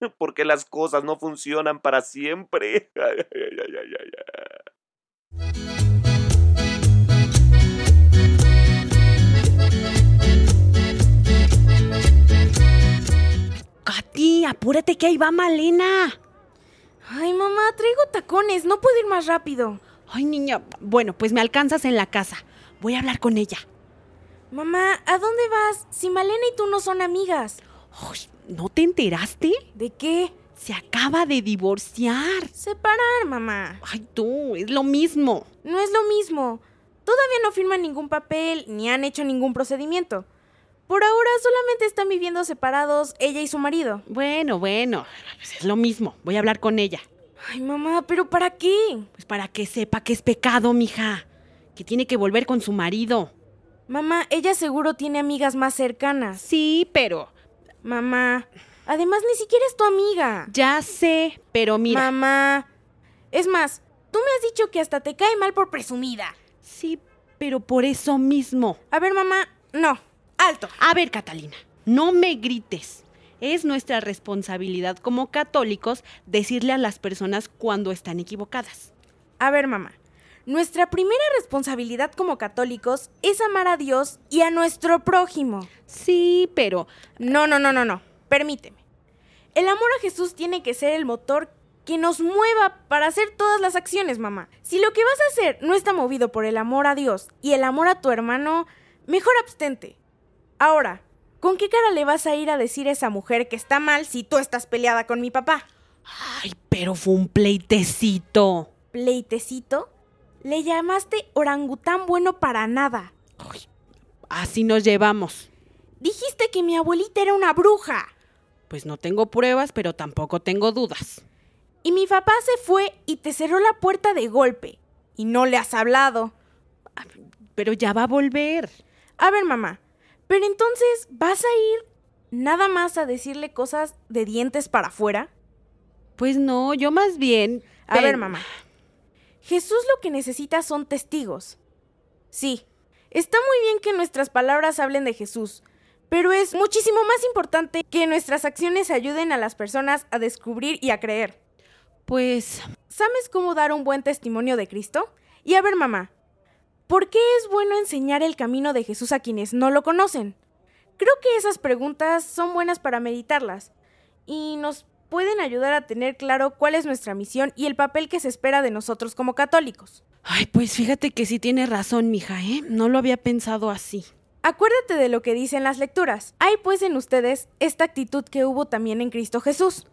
Porque las cosas no funcionan para siempre. Katy, apúrate que ahí va Malena. Ay, mamá, traigo tacones, no puedo ir más rápido. Ay, niña, bueno, pues me alcanzas en la casa. Voy a hablar con ella. Mamá, ¿a dónde vas? Si Malena y tú no son amigas. Ay, ¿No te enteraste? ¿De qué? Se acaba de divorciar. Separar, mamá. Ay, tú, es lo mismo. No es lo mismo. Todavía no firman ningún papel ni han hecho ningún procedimiento. Por ahora solamente están viviendo separados ella y su marido. Bueno, bueno, pues es lo mismo. Voy a hablar con ella. Ay, mamá, ¿pero para qué? Pues para que sepa que es pecado, mija. Que tiene que volver con su marido. Mamá, ella seguro tiene amigas más cercanas. Sí, pero... Mamá, además ni siquiera es tu amiga. Ya sé, pero mira... Mamá. Es más, tú me has dicho que hasta te cae mal por presumida. Sí, pero por eso mismo. A ver, mamá, no. Alto. A ver, Catalina, no me grites. Es nuestra responsabilidad como católicos decirle a las personas cuando están equivocadas. A ver, mamá. Nuestra primera responsabilidad como católicos es amar a Dios y a nuestro prójimo. Sí, pero... No, no, no, no, no. Permíteme. El amor a Jesús tiene que ser el motor que nos mueva para hacer todas las acciones, mamá. Si lo que vas a hacer no está movido por el amor a Dios y el amor a tu hermano, mejor abstente. Ahora, ¿con qué cara le vas a ir a decir a esa mujer que está mal si tú estás peleada con mi papá? Ay, pero fue un pleitecito. ¿Pleitecito? Le llamaste orangután bueno para nada. Ay, así nos llevamos. Dijiste que mi abuelita era una bruja. Pues no tengo pruebas, pero tampoco tengo dudas. Y mi papá se fue y te cerró la puerta de golpe. Y no le has hablado. Pero ya va a volver. A ver, mamá. Pero entonces, ¿vas a ir nada más a decirle cosas de dientes para afuera? Pues no, yo más bien... A ver, mamá. Jesús lo que necesita son testigos. Sí, está muy bien que nuestras palabras hablen de Jesús, pero es muchísimo más importante que nuestras acciones ayuden a las personas a descubrir y a creer. Pues... ¿Sabes cómo dar un buen testimonio de Cristo? Y a ver, mamá, ¿por qué es bueno enseñar el camino de Jesús a quienes no lo conocen? Creo que esas preguntas son buenas para meditarlas y nos pueden ayudar a tener claro cuál es nuestra misión y el papel que se espera de nosotros como católicos. Ay, pues fíjate que sí tiene razón, mija, ¿eh? No lo había pensado así. Acuérdate de lo que dicen las lecturas. Hay pues en ustedes esta actitud que hubo también en Cristo Jesús.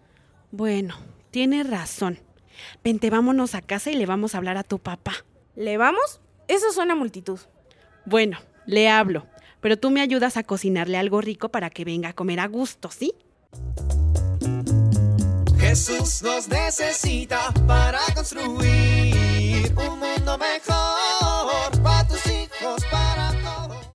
Bueno, tiene razón. Vente, vámonos a casa y le vamos a hablar a tu papá. ¿Le vamos? Eso suena multitud. Bueno, le hablo, pero tú me ayudas a cocinarle algo rico para que venga a comer a gusto, ¿sí? Jesús nos necesita para construir un mundo mejor para tus hijos, para todos.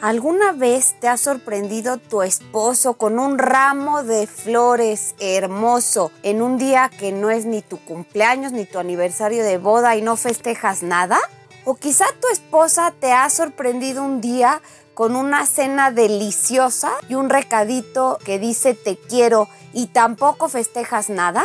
¿Alguna vez te ha sorprendido tu esposo con un ramo de flores hermoso en un día que no es ni tu cumpleaños ni tu aniversario de boda y no festejas nada? ¿O quizá tu esposa te ha sorprendido un día con una cena deliciosa y un recadito que dice te quiero y tampoco festejas nada?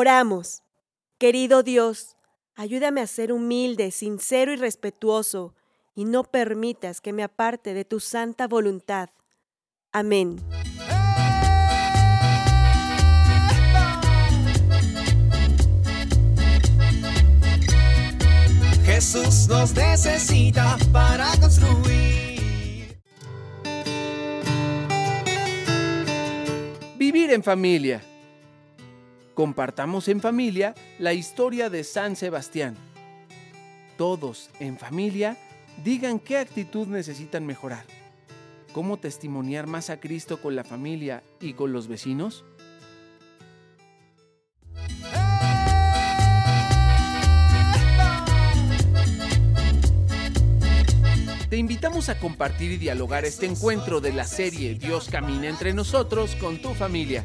Oramos. Querido Dios, ayúdame a ser humilde, sincero y respetuoso, y no permitas que me aparte de tu santa voluntad. Amén. Jesús nos necesita para construir. Vivir en familia. Compartamos en familia la historia de San Sebastián. Todos en familia digan qué actitud necesitan mejorar. ¿Cómo testimoniar más a Cristo con la familia y con los vecinos? Te invitamos a compartir y dialogar este encuentro de la serie Dios camina entre nosotros con tu familia.